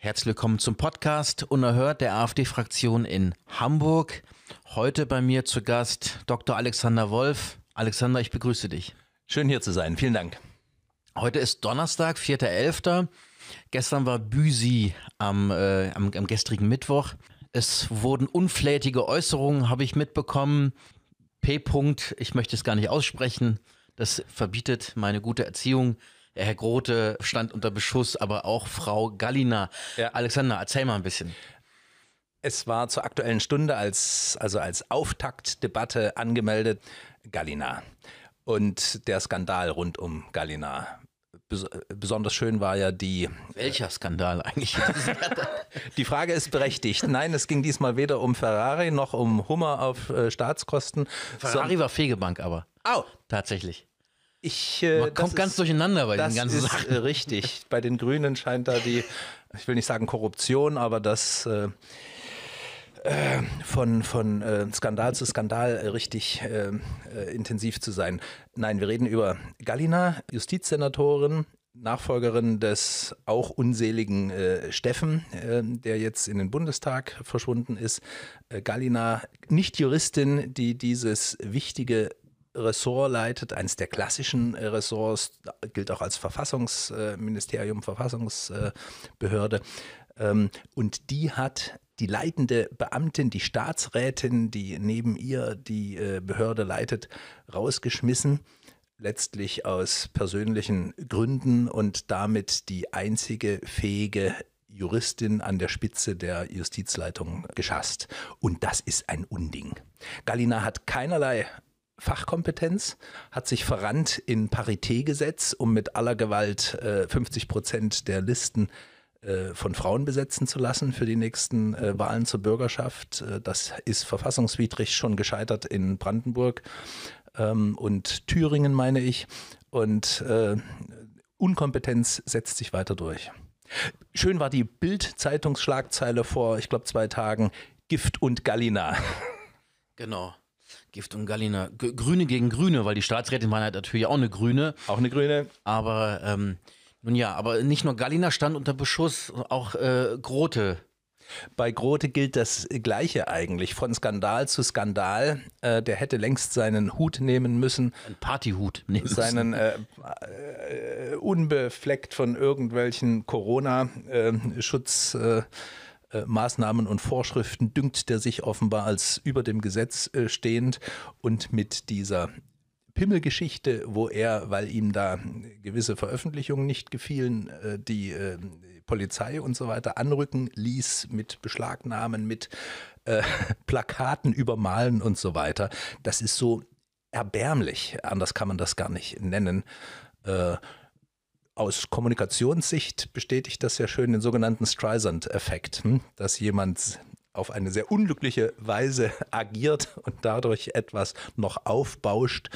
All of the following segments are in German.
Herzlich willkommen zum Podcast Unerhört der AfD-Fraktion in Hamburg. Heute bei mir zu Gast Dr. Alexander Wolf. Alexander, ich begrüße dich. Schön hier zu sein. Vielen Dank. Heute ist Donnerstag, 4.11. Gestern war Büsi am, äh, am, am gestrigen Mittwoch. Es wurden unflätige Äußerungen, habe ich mitbekommen. P. -Punkt, ich möchte es gar nicht aussprechen. Das verbietet meine gute Erziehung. Herr Grote stand unter Beschuss, aber auch Frau Gallina. Ja. Alexander, erzähl mal ein bisschen. Es war zur aktuellen Stunde als, also als Auftaktdebatte angemeldet Gallina und der Skandal rund um Gallina. besonders schön war ja die. Welcher Skandal eigentlich? die Frage ist berechtigt. Nein, es ging diesmal weder um Ferrari noch um Hummer auf äh, Staatskosten. Ferrari war Fegebank aber. Oh. Tatsächlich. Ich, äh, Man kommt ganz ist, durcheinander bei den ganzen ist, Sachen. Äh, richtig. Bei den Grünen scheint da die, ich will nicht sagen Korruption, aber das äh, äh, von, von äh, Skandal zu Skandal äh, richtig äh, äh, intensiv zu sein. Nein, wir reden über Gallina, Justizsenatorin, Nachfolgerin des auch unseligen äh, Steffen, äh, der jetzt in den Bundestag verschwunden ist. Äh, Gallina, nicht Juristin, die dieses wichtige Ressort leitet, eines der klassischen äh, Ressorts, gilt auch als Verfassungsministerium, Verfassungsbehörde. Ähm, und die hat die leitende Beamtin, die Staatsrätin, die neben ihr die äh, Behörde leitet, rausgeschmissen. Letztlich aus persönlichen Gründen und damit die einzige fähige Juristin an der Spitze der Justizleitung geschasst. Und das ist ein Unding. Gallina hat keinerlei Fachkompetenz, hat sich verrannt in Paritätgesetz, um mit aller Gewalt äh, 50 Prozent der Listen äh, von Frauen besetzen zu lassen für die nächsten äh, Wahlen zur Bürgerschaft. Äh, das ist verfassungswidrig schon gescheitert in Brandenburg ähm, und Thüringen, meine ich. Und äh, Unkompetenz setzt sich weiter durch. Schön war die Bild-Zeitungsschlagzeile vor, ich glaube, zwei Tagen. Gift und Gallina. Genau. Gift und Gallina. G Grüne gegen Grüne, weil die Staatsrätin war halt natürlich auch eine Grüne. Auch eine Grüne. Aber ähm, nun ja, aber nicht nur Gallina stand unter Beschuss, auch äh, Grote. Bei Grote gilt das Gleiche eigentlich. Von Skandal zu Skandal. Äh, der hätte längst seinen Hut nehmen müssen. Ein Partyhut nehmen müssen. Seinen äh, äh, unbefleckt von irgendwelchen Corona-Schutz. Äh, äh, Maßnahmen und Vorschriften dünkt der sich offenbar als über dem Gesetz äh, stehend und mit dieser Pimmelgeschichte, wo er, weil ihm da gewisse Veröffentlichungen nicht gefielen, äh, die Polizei und so weiter anrücken ließ mit Beschlagnahmen, mit äh, Plakaten übermalen und so weiter. Das ist so erbärmlich, anders kann man das gar nicht nennen. Äh, aus Kommunikationssicht bestätigt das ja schön den sogenannten Streisand-Effekt, hm? dass jemand auf eine sehr unglückliche Weise agiert und dadurch etwas noch aufbauscht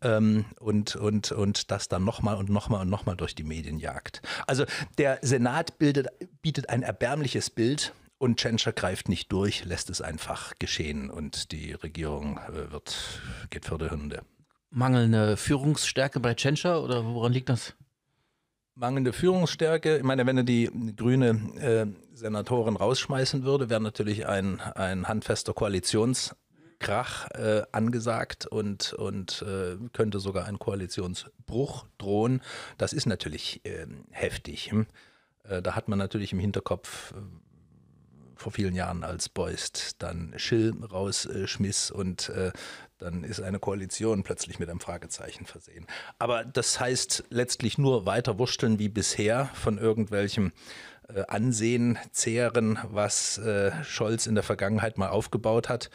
ähm, und, und, und das dann nochmal und nochmal und nochmal durch die Medien jagt. Also der Senat bildet, bietet ein erbärmliches Bild und Tschentscher greift nicht durch, lässt es einfach geschehen und die Regierung äh, wird, geht für die Hunde. Mangelnde Führungsstärke bei Tschentscher oder woran liegt das? Mangelnde Führungsstärke. Ich meine, wenn er die grüne äh, Senatorin rausschmeißen würde, wäre natürlich ein, ein handfester Koalitionskrach äh, angesagt und, und äh, könnte sogar ein Koalitionsbruch drohen. Das ist natürlich äh, heftig. Hm? Äh, da hat man natürlich im Hinterkopf, äh, vor vielen Jahren, als Beust dann Schill rausschmiss und äh, dann ist eine Koalition plötzlich mit einem Fragezeichen versehen. Aber das heißt letztlich nur weiter wursteln wie bisher von irgendwelchem äh, Ansehen zehren, was äh, Scholz in der Vergangenheit mal aufgebaut hat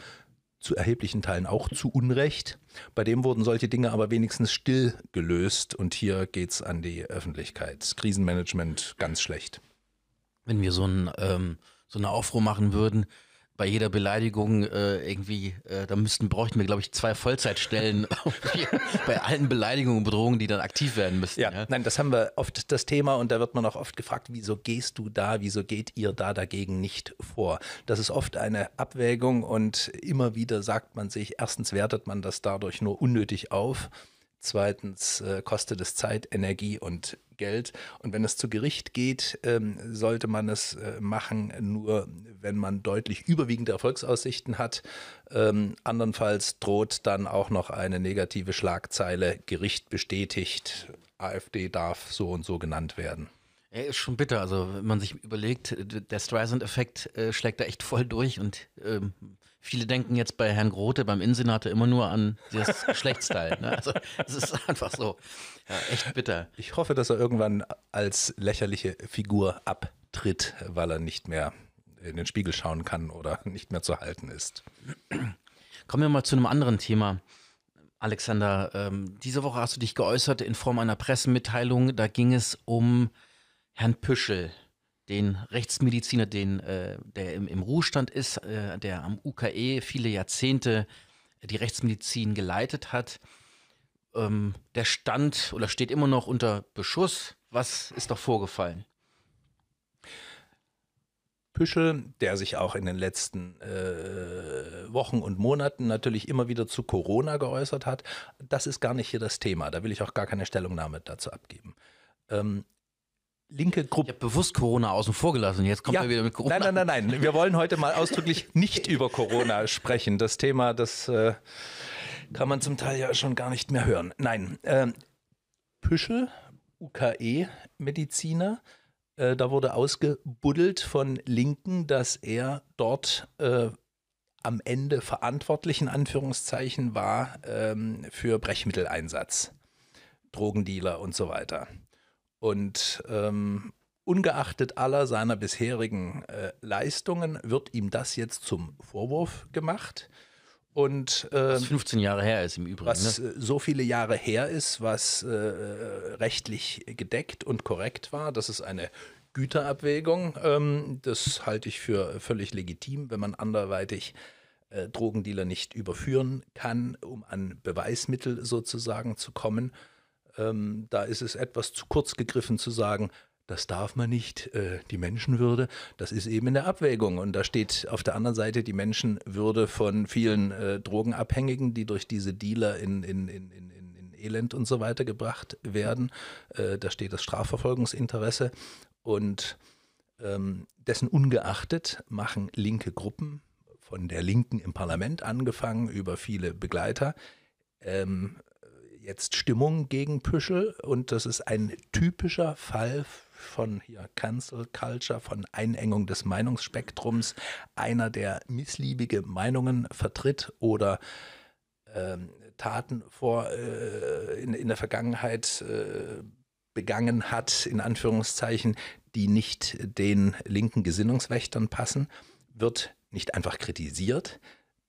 zu erheblichen Teilen auch zu Unrecht. Bei dem wurden solche Dinge aber wenigstens still gelöst und hier geht's an die Öffentlichkeit. Krisenmanagement ganz schlecht. Wenn wir so ein ähm, so eine Aufruhr machen würden, bei jeder Beleidigung äh, irgendwie, äh, da müssten, bräuchten wir, glaube ich, zwei Vollzeitstellen bei allen Beleidigungen und Bedrohungen, die dann aktiv werden müssten. Ja, ja, nein, das haben wir oft das Thema und da wird man auch oft gefragt, wieso gehst du da, wieso geht ihr da dagegen nicht vor? Das ist oft eine Abwägung und immer wieder sagt man sich, erstens wertet man das dadurch nur unnötig auf Zweitens äh, kostet es Zeit, Energie und Geld. Und wenn es zu Gericht geht, ähm, sollte man es äh, machen, nur wenn man deutlich überwiegende Erfolgsaussichten hat. Ähm, andernfalls droht dann auch noch eine negative Schlagzeile, Gericht bestätigt, AfD darf so und so genannt werden. Er ist schon bitter. Also, wenn man sich überlegt, der Streisand-Effekt äh, schlägt da echt voll durch und ähm, viele denken jetzt bei Herrn Grote, beim Innensenator, immer nur an das Geschlechtsteil. Ne? Also, es ist einfach so. Ja, echt bitter. Ich hoffe, dass er irgendwann als lächerliche Figur abtritt, weil er nicht mehr in den Spiegel schauen kann oder nicht mehr zu halten ist. Kommen wir mal zu einem anderen Thema. Alexander, ähm, diese Woche hast du dich geäußert in Form einer Pressemitteilung. Da ging es um Herrn Püschel, den Rechtsmediziner, den, äh, der im, im Ruhestand ist, äh, der am UKE viele Jahrzehnte die Rechtsmedizin geleitet hat. Ähm, der stand oder steht immer noch unter Beschuss. Was ist doch vorgefallen? Püschel, der sich auch in den letzten äh, Wochen und Monaten natürlich immer wieder zu Corona geäußert hat, das ist gar nicht hier das Thema. Da will ich auch gar keine Stellungnahme dazu abgeben. Ähm, linke Gruppe. Ich habe bewusst Corona außen vor gelassen. Jetzt kommt ja, er wieder mit Corona. Nein, nein, nein, nein. Wir wollen heute mal ausdrücklich nicht über Corona sprechen. Das Thema, das äh, kann man zum Teil ja schon gar nicht mehr hören. Nein, ähm, Püschel, UKE-Mediziner, äh, da wurde ausgebuddelt von Linken, dass er dort äh, am Ende verantwortlich in Anführungszeichen war ähm, für Brechmitteleinsatz, Drogendealer und so weiter. Und ähm, ungeachtet aller seiner bisherigen äh, Leistungen wird ihm das jetzt zum Vorwurf gemacht. Und, ähm, was 15 Jahre her ist im Übrigen. Was ne? Äh, so viele Jahre her ist, was äh, rechtlich gedeckt und korrekt war. Das ist eine Güterabwägung. Ähm, das halte ich für völlig legitim, wenn man anderweitig äh, Drogendealer nicht überführen kann, um an Beweismittel sozusagen zu kommen. Ähm, da ist es etwas zu kurz gegriffen zu sagen, das darf man nicht, äh, die Menschenwürde, das ist eben in der Abwägung. Und da steht auf der anderen Seite die Menschenwürde von vielen äh, Drogenabhängigen, die durch diese Dealer in, in, in, in, in Elend und so weiter gebracht werden. Äh, da steht das Strafverfolgungsinteresse. Und ähm, dessen ungeachtet machen linke Gruppen, von der Linken im Parlament angefangen, über viele Begleiter, ähm, jetzt Stimmung gegen Püschel. Und das ist ein typischer Fall von hier Cancel Culture, von Einengung des Meinungsspektrums, einer, der missliebige Meinungen vertritt oder ähm, Taten vor äh, in, in der Vergangenheit äh, begangen hat, in Anführungszeichen, die nicht den linken Gesinnungswächtern passen, wird nicht einfach kritisiert,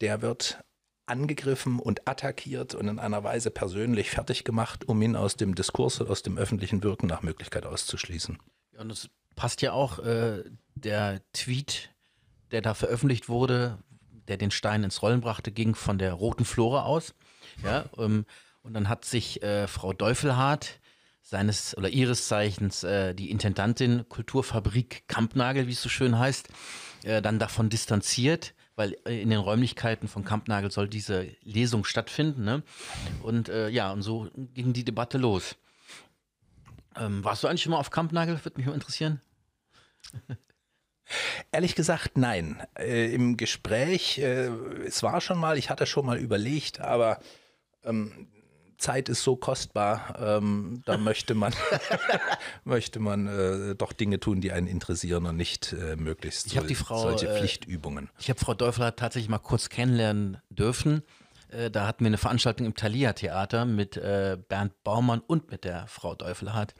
der wird angegriffen und attackiert und in einer Weise persönlich fertig gemacht, um ihn aus dem Diskurs, aus dem öffentlichen Wirken nach Möglichkeit auszuschließen. Ja, und das passt ja auch, äh, der Tweet, der da veröffentlicht wurde, der den Stein ins Rollen brachte, ging von der roten Flora aus. Ja, ähm, und dann hat sich äh, Frau Deufelhardt, seines oder ihres Zeichens äh, die Intendantin Kulturfabrik Kampnagel, wie es so schön heißt, äh, dann davon distanziert weil äh, in den Räumlichkeiten von Kampnagel soll diese Lesung stattfinden. Ne? Und äh, ja, und so ging die Debatte los. Ähm, warst du eigentlich schon mal auf Kampnagel? Würde mich mal interessieren. Ehrlich gesagt, nein. Äh, Im Gespräch, äh, es war schon mal, ich hatte schon mal überlegt, aber ähm, Zeit ist so kostbar, ähm, da möchte man, möchte man äh, doch Dinge tun, die einen interessieren und nicht äh, möglichst ich so, die Frau, solche äh, Pflichtübungen. Ich habe Frau Däufler tatsächlich mal kurz kennenlernen dürfen. Äh, da hatten wir eine Veranstaltung im Thalia Theater mit äh, Bernd Baumann und mit der Frau Däufelhardt.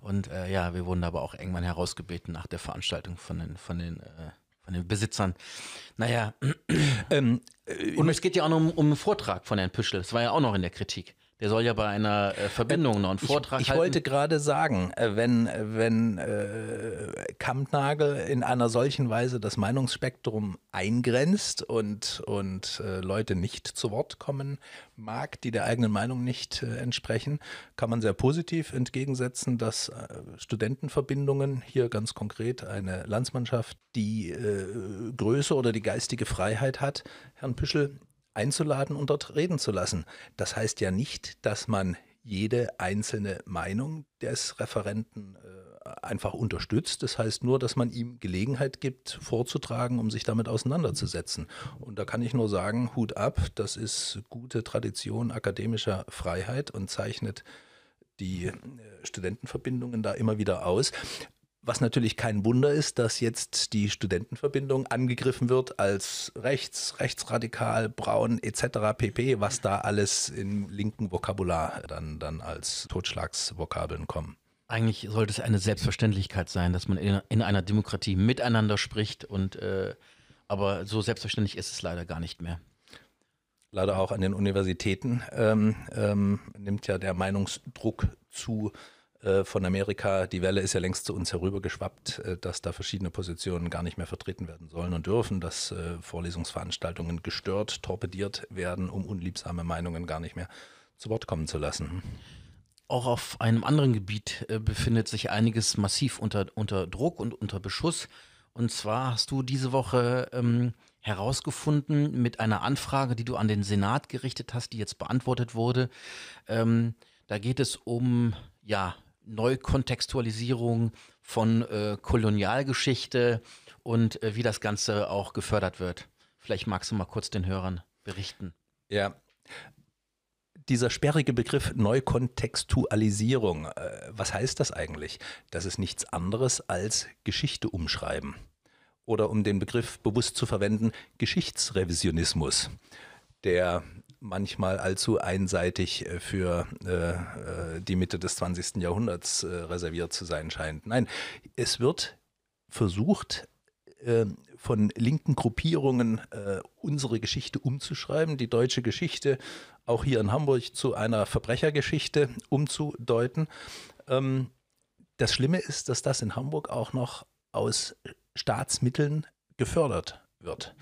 Und äh, ja, wir wurden aber auch irgendwann herausgebeten nach der Veranstaltung von den, von den von den Besitzern. Naja. Ähm, und es geht ja auch noch um, um einen Vortrag von Herrn Püschel. Das war ja auch noch in der Kritik. Der soll ja bei einer äh, Verbindung noch einen Vortrag ich, ich halten. Ich wollte gerade sagen, äh, wenn, wenn äh, Kampnagel in einer solchen Weise das Meinungsspektrum eingrenzt und, und äh, Leute nicht zu Wort kommen mag, die der eigenen Meinung nicht äh, entsprechen, kann man sehr positiv entgegensetzen, dass äh, Studentenverbindungen, hier ganz konkret eine Landsmannschaft, die Größe oder die geistige Freiheit hat, Herrn Püschel einzuladen und dort reden zu lassen. Das heißt ja nicht, dass man jede einzelne Meinung des Referenten äh, einfach unterstützt. Das heißt nur, dass man ihm Gelegenheit gibt, vorzutragen, um sich damit auseinanderzusetzen. Und da kann ich nur sagen, Hut ab, das ist gute Tradition akademischer Freiheit und zeichnet die äh, Studentenverbindungen da immer wieder aus. Was natürlich kein Wunder ist, dass jetzt die Studentenverbindung angegriffen wird als rechts, rechtsradikal, braun etc. pp, was da alles im linken Vokabular dann, dann als Totschlagsvokabeln kommen. Eigentlich sollte es eine Selbstverständlichkeit sein, dass man in, in einer Demokratie miteinander spricht und äh, aber so selbstverständlich ist es leider gar nicht mehr. Leider auch an den Universitäten ähm, ähm, nimmt ja der Meinungsdruck zu von Amerika. Die Welle ist ja längst zu uns herübergeschwappt, äh, dass da verschiedene Positionen gar nicht mehr vertreten werden sollen und dürfen, dass äh, Vorlesungsveranstaltungen gestört, torpediert werden, um unliebsame Meinungen gar nicht mehr zu Wort kommen zu lassen. Auch auf einem anderen Gebiet befindet sich einiges massiv unter, unter Druck und unter Beschuss. Und zwar hast du diese Woche ähm, herausgefunden mit einer Anfrage, die du an den Senat gerichtet hast, die jetzt beantwortet wurde. Ähm, da geht es um ja, Neukontextualisierung von äh, Kolonialgeschichte und äh, wie das Ganze auch gefördert wird. Vielleicht magst du mal kurz den Hörern berichten. Ja. Dieser sperrige Begriff Neukontextualisierung, äh, was heißt das eigentlich? Das ist nichts anderes als Geschichte umschreiben. Oder um den Begriff bewusst zu verwenden, Geschichtsrevisionismus, der manchmal allzu einseitig äh, für äh, äh die Mitte des 20. Jahrhunderts äh, reserviert zu sein scheint. Nein, es wird versucht, äh, von linken Gruppierungen äh, unsere Geschichte umzuschreiben, die deutsche Geschichte auch hier in Hamburg zu einer Verbrechergeschichte umzudeuten. Ähm, das Schlimme ist, dass das in Hamburg auch noch aus Staatsmitteln gefördert wird.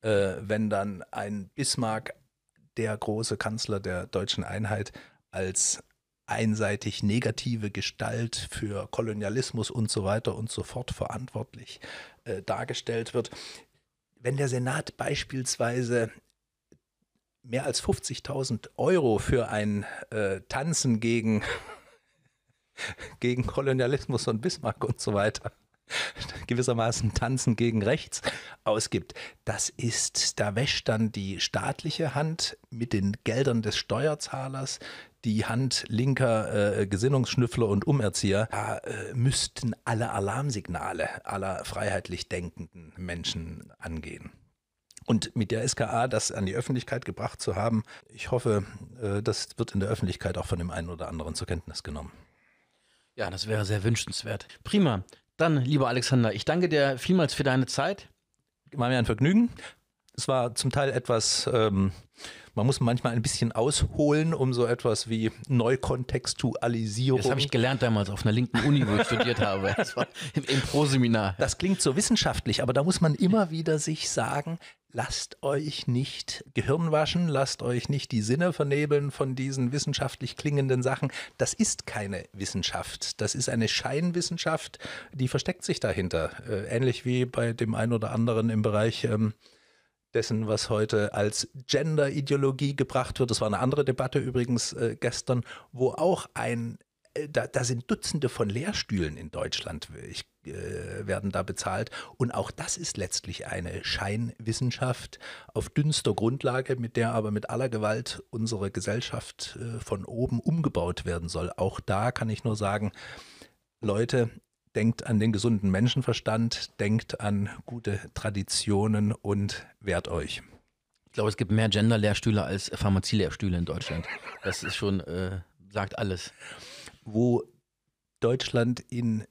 wenn dann ein Bismarck der große Kanzler der deutschen Einheit als einseitig negative Gestalt für Kolonialismus und so weiter und so fort verantwortlich äh, dargestellt wird. Wenn der Senat beispielsweise mehr als 50.000 Euro für ein äh, Tanzen gegen, gegen Kolonialismus und Bismarck und so weiter gewissermaßen Tanzen gegen rechts ausgibt. Das ist, da wäscht dann die staatliche Hand mit den Geldern des Steuerzahlers die Hand linker äh, Gesinnungsschnüffler und Umerzieher. Da äh, müssten alle Alarmsignale aller freiheitlich denkenden Menschen angehen. Und mit der SKA das an die Öffentlichkeit gebracht zu haben, ich hoffe, äh, das wird in der Öffentlichkeit auch von dem einen oder anderen zur Kenntnis genommen. Ja, das wäre sehr wünschenswert. Prima. Dann, lieber Alexander, ich danke dir vielmals für deine Zeit. War mir ein Vergnügen. Es war zum Teil etwas, ähm, man muss manchmal ein bisschen ausholen, um so etwas wie Neukontextualisierung. Das habe ich gelernt damals auf einer linken Uni, wo ich studiert habe. Das war im, im Pro-Seminar. Das klingt so wissenschaftlich, aber da muss man immer wieder sich sagen, lasst euch nicht Gehirn waschen, lasst euch nicht die Sinne vernebeln von diesen wissenschaftlich klingenden Sachen. Das ist keine Wissenschaft. Das ist eine Scheinwissenschaft, die versteckt sich dahinter. Äh, ähnlich wie bei dem einen oder anderen im Bereich ähm, dessen, was heute als Gender-Ideologie gebracht wird. Das war eine andere Debatte übrigens äh, gestern, wo auch ein äh, da, da, sind Dutzende von Lehrstühlen in Deutschland, ich, äh, werden da bezahlt. Und auch das ist letztlich eine Scheinwissenschaft auf dünnster Grundlage, mit der aber mit aller Gewalt unsere Gesellschaft äh, von oben umgebaut werden soll. Auch da kann ich nur sagen, Leute, denkt an den gesunden Menschenverstand, denkt an gute Traditionen und wehrt euch. Ich glaube, es gibt mehr Gender-Lehrstühle als Pharmazie-Lehrstühle in Deutschland. Das ist schon, äh, sagt alles wo Deutschland in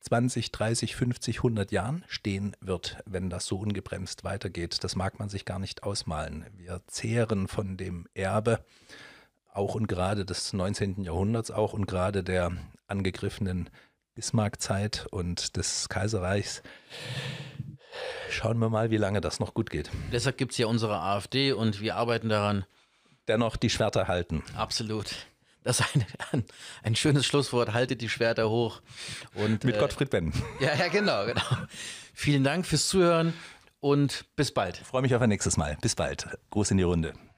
20, 30, 50, 100 Jahren stehen wird, wenn das so ungebremst weitergeht. Das mag man sich gar nicht ausmalen. Wir zehren von dem Erbe, auch und gerade des 19. Jahrhunderts, auch und gerade der angegriffenen Bismarck-Zeit und des Kaiserreichs. Schauen wir mal, wie lange das noch gut geht. Deshalb gibt es ja unsere AfD und wir arbeiten daran. Dennoch die Schwerter halten. Absolut. Das ist ein, ein, ein, schönes Schlusswort. Haltet die Schwerter hoch. Und, Mit äh, Gottfried Benn. Ja, ja, genau, genau. Vielen Dank fürs Zuhören und bis bald. Ich freue mich auf ein nächstes Mal. Bis bald. Gruß in die Runde.